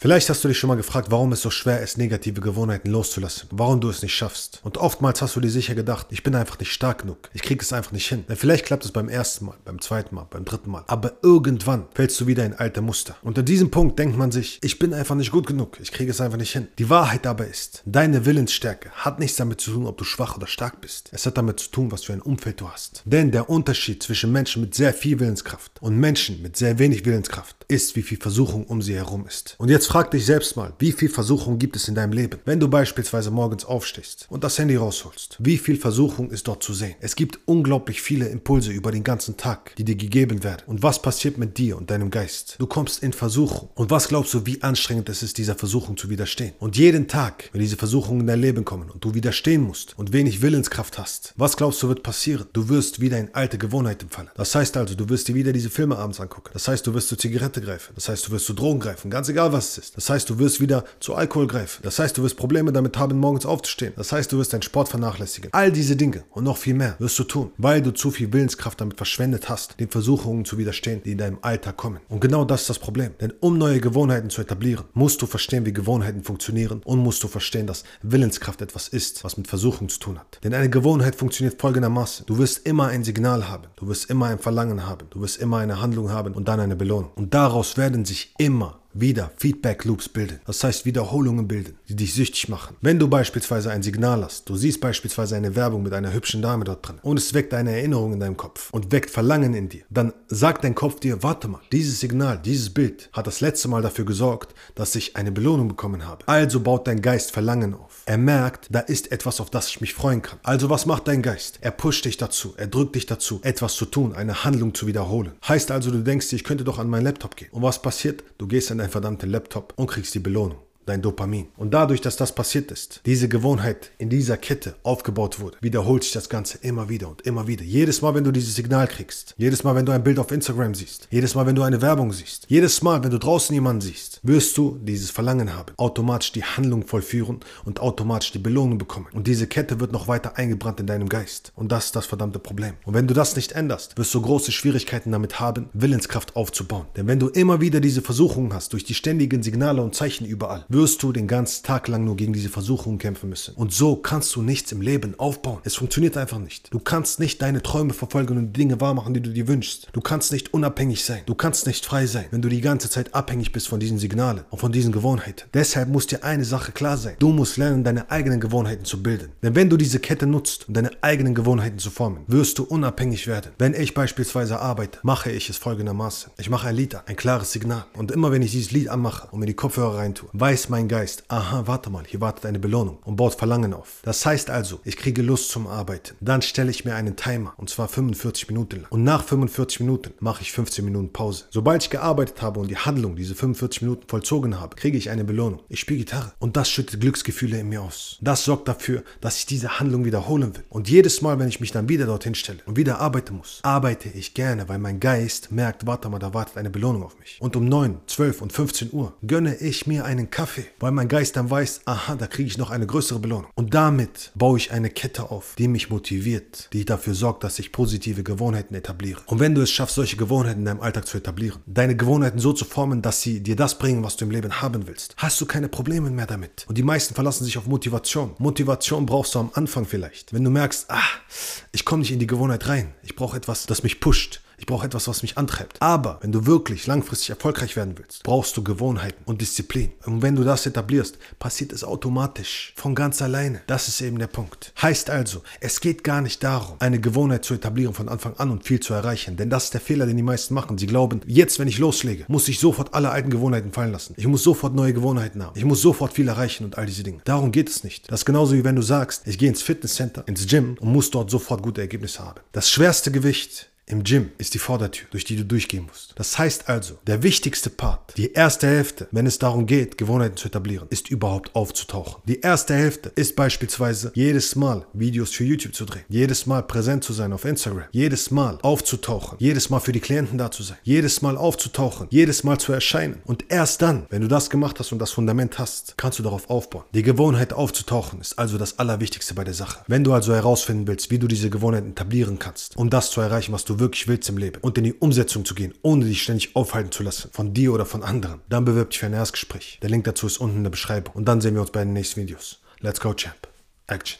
Vielleicht hast du dich schon mal gefragt, warum es so schwer ist, negative Gewohnheiten loszulassen, warum du es nicht schaffst. Und oftmals hast du dir sicher gedacht, ich bin einfach nicht stark genug, ich kriege es einfach nicht hin. Denn vielleicht klappt es beim ersten Mal, beim zweiten Mal, beim dritten Mal. Aber irgendwann fällst du wieder in alte Muster. Und an diesem Punkt denkt man sich, ich bin einfach nicht gut genug, ich kriege es einfach nicht hin. Die Wahrheit aber ist, deine Willensstärke hat nichts damit zu tun, ob du schwach oder stark bist. Es hat damit zu tun, was für ein Umfeld du hast. Denn der Unterschied zwischen Menschen mit sehr viel Willenskraft und Menschen mit sehr wenig Willenskraft ist, wie viel Versuchung um sie herum ist. Und jetzt frag dich selbst mal, wie viel Versuchung gibt es in deinem Leben? Wenn du beispielsweise morgens aufstehst und das Handy rausholst, wie viel Versuchung ist dort zu sehen? Es gibt unglaublich viele Impulse über den ganzen Tag, die dir gegeben werden. Und was passiert mit dir und deinem Geist? Du kommst in Versuchung. Und was glaubst du, wie anstrengend es ist, dieser Versuchung zu widerstehen? Und jeden Tag, wenn diese Versuchungen in dein Leben kommen und du widerstehen musst und wenig Willenskraft hast, was glaubst du wird passieren? Du wirst wieder in alte Gewohnheiten fallen. Das heißt also, du wirst dir wieder diese Filme abends angucken. Das heißt, du wirst zur Zigarette greifen. Das heißt, du wirst zu Drogen greifen. Ganz egal, was ist. Das heißt, du wirst wieder zu Alkohol greifen. Das heißt, du wirst Probleme damit haben, morgens aufzustehen. Das heißt, du wirst deinen Sport vernachlässigen. All diese Dinge und noch viel mehr wirst du tun, weil du zu viel Willenskraft damit verschwendet hast, den Versuchungen zu widerstehen, die in deinem Alltag kommen. Und genau das ist das Problem. Denn um neue Gewohnheiten zu etablieren, musst du verstehen, wie Gewohnheiten funktionieren und musst du verstehen, dass Willenskraft etwas ist, was mit Versuchung zu tun hat. Denn eine Gewohnheit funktioniert folgendermaßen. Du wirst immer ein Signal haben. Du wirst immer ein Verlangen haben. Du wirst immer eine Handlung haben und dann eine Belohnung. Und daraus werden sich immer wieder Feedback Loops bilden. Das heißt Wiederholungen bilden, die dich süchtig machen. Wenn du beispielsweise ein Signal hast, du siehst beispielsweise eine Werbung mit einer hübschen Dame dort drin und es weckt eine Erinnerung in deinem Kopf und weckt Verlangen in dir, dann sagt dein Kopf dir, warte mal, dieses Signal, dieses Bild hat das letzte Mal dafür gesorgt, dass ich eine Belohnung bekommen habe. Also baut dein Geist Verlangen auf. Er merkt, da ist etwas, auf das ich mich freuen kann. Also was macht dein Geist? Er pusht dich dazu, er drückt dich dazu, etwas zu tun, eine Handlung zu wiederholen. Heißt also, du denkst dir, ich könnte doch an meinen Laptop gehen. Und was passiert? Du gehst an deinen verdammten Laptop und kriegst die Belohnung dein Dopamin. Und dadurch, dass das passiert ist, diese Gewohnheit in dieser Kette aufgebaut wurde, wiederholt sich das Ganze immer wieder und immer wieder. Jedes Mal, wenn du dieses Signal kriegst, jedes Mal, wenn du ein Bild auf Instagram siehst, jedes Mal, wenn du eine Werbung siehst, jedes Mal, wenn du draußen jemanden siehst, wirst du dieses Verlangen haben, automatisch die Handlung vollführen und automatisch die Belohnung bekommen. Und diese Kette wird noch weiter eingebrannt in deinem Geist. Und das ist das verdammte Problem. Und wenn du das nicht änderst, wirst du große Schwierigkeiten damit haben, Willenskraft aufzubauen. Denn wenn du immer wieder diese Versuchungen hast, durch die ständigen Signale und Zeichen überall, wirst du den ganzen Tag lang nur gegen diese Versuchungen kämpfen müssen. Und so kannst du nichts im Leben aufbauen. Es funktioniert einfach nicht. Du kannst nicht deine Träume verfolgen und die Dinge wahrmachen, die du dir wünschst. Du kannst nicht unabhängig sein. Du kannst nicht frei sein, wenn du die ganze Zeit abhängig bist von diesen Signalen und von diesen Gewohnheiten. Deshalb muss dir eine Sache klar sein. Du musst lernen, deine eigenen Gewohnheiten zu bilden. Denn wenn du diese Kette nutzt, um deine eigenen Gewohnheiten zu formen, wirst du unabhängig werden. Wenn ich beispielsweise arbeite, mache ich es folgendermaßen. Ich mache ein Lied ein klares Signal. Und immer wenn ich dieses Lied anmache und mir die Kopfhörer reintue, weiß mein Geist, aha, warte mal, hier wartet eine Belohnung und baut Verlangen auf. Das heißt also, ich kriege Lust zum Arbeiten. Dann stelle ich mir einen Timer und zwar 45 Minuten lang. Und nach 45 Minuten mache ich 15 Minuten Pause. Sobald ich gearbeitet habe und die Handlung diese 45 Minuten vollzogen habe, kriege ich eine Belohnung. Ich spiele Gitarre und das schüttet Glücksgefühle in mir aus. Das sorgt dafür, dass ich diese Handlung wiederholen will. Und jedes Mal, wenn ich mich dann wieder dorthin stelle und wieder arbeiten muss, arbeite ich gerne, weil mein Geist merkt, warte mal, da wartet eine Belohnung auf mich. Und um 9, 12 und 15 Uhr gönne ich mir einen Kaffee, weil mein Geist dann weiß, aha, da kriege ich noch eine größere Belohnung. Und damit baue ich eine Kette auf, die mich motiviert, die dafür sorgt, dass ich positive Gewohnheiten etabliere. Und wenn du es schaffst, solche Gewohnheiten in deinem Alltag zu etablieren, deine Gewohnheiten so zu formen, dass sie dir das bringen, was du im Leben haben willst, hast du keine Probleme mehr damit. Und die meisten verlassen sich auf Motivation. Motivation brauchst du am Anfang vielleicht. Wenn du merkst, ah, ich komme nicht in die Gewohnheit rein, ich brauche etwas, das mich pusht. Ich brauche etwas, was mich antreibt. Aber wenn du wirklich langfristig erfolgreich werden willst, brauchst du Gewohnheiten und Disziplin. Und wenn du das etablierst, passiert es automatisch, von ganz alleine. Das ist eben der Punkt. Heißt also, es geht gar nicht darum, eine Gewohnheit zu etablieren von Anfang an und viel zu erreichen. Denn das ist der Fehler, den die meisten machen. Sie glauben, jetzt, wenn ich loslege, muss ich sofort alle alten Gewohnheiten fallen lassen. Ich muss sofort neue Gewohnheiten haben. Ich muss sofort viel erreichen und all diese Dinge. Darum geht es nicht. Das ist genauso wie wenn du sagst, ich gehe ins Fitnesscenter, ins Gym und muss dort sofort gute Ergebnisse haben. Das schwerste Gewicht im Gym ist die Vordertür, durch die du durchgehen musst. Das heißt also, der wichtigste Part, die erste Hälfte, wenn es darum geht, Gewohnheiten zu etablieren, ist überhaupt aufzutauchen. Die erste Hälfte ist beispielsweise jedes Mal Videos für YouTube zu drehen, jedes Mal präsent zu sein auf Instagram, jedes Mal aufzutauchen, jedes Mal für die Klienten da zu sein, jedes Mal aufzutauchen, jedes Mal zu erscheinen. Und erst dann, wenn du das gemacht hast und das Fundament hast, kannst du darauf aufbauen. Die Gewohnheit aufzutauchen ist also das Allerwichtigste bei der Sache. Wenn du also herausfinden willst, wie du diese Gewohnheit etablieren kannst, um das zu erreichen, was du wirklich willst im Leben und in die Umsetzung zu gehen, ohne dich ständig aufhalten zu lassen von dir oder von anderen, dann bewirb dich für ein Erstgespräch. Der Link dazu ist unten in der Beschreibung. Und dann sehen wir uns bei den nächsten Videos. Let's go, Champ. Action.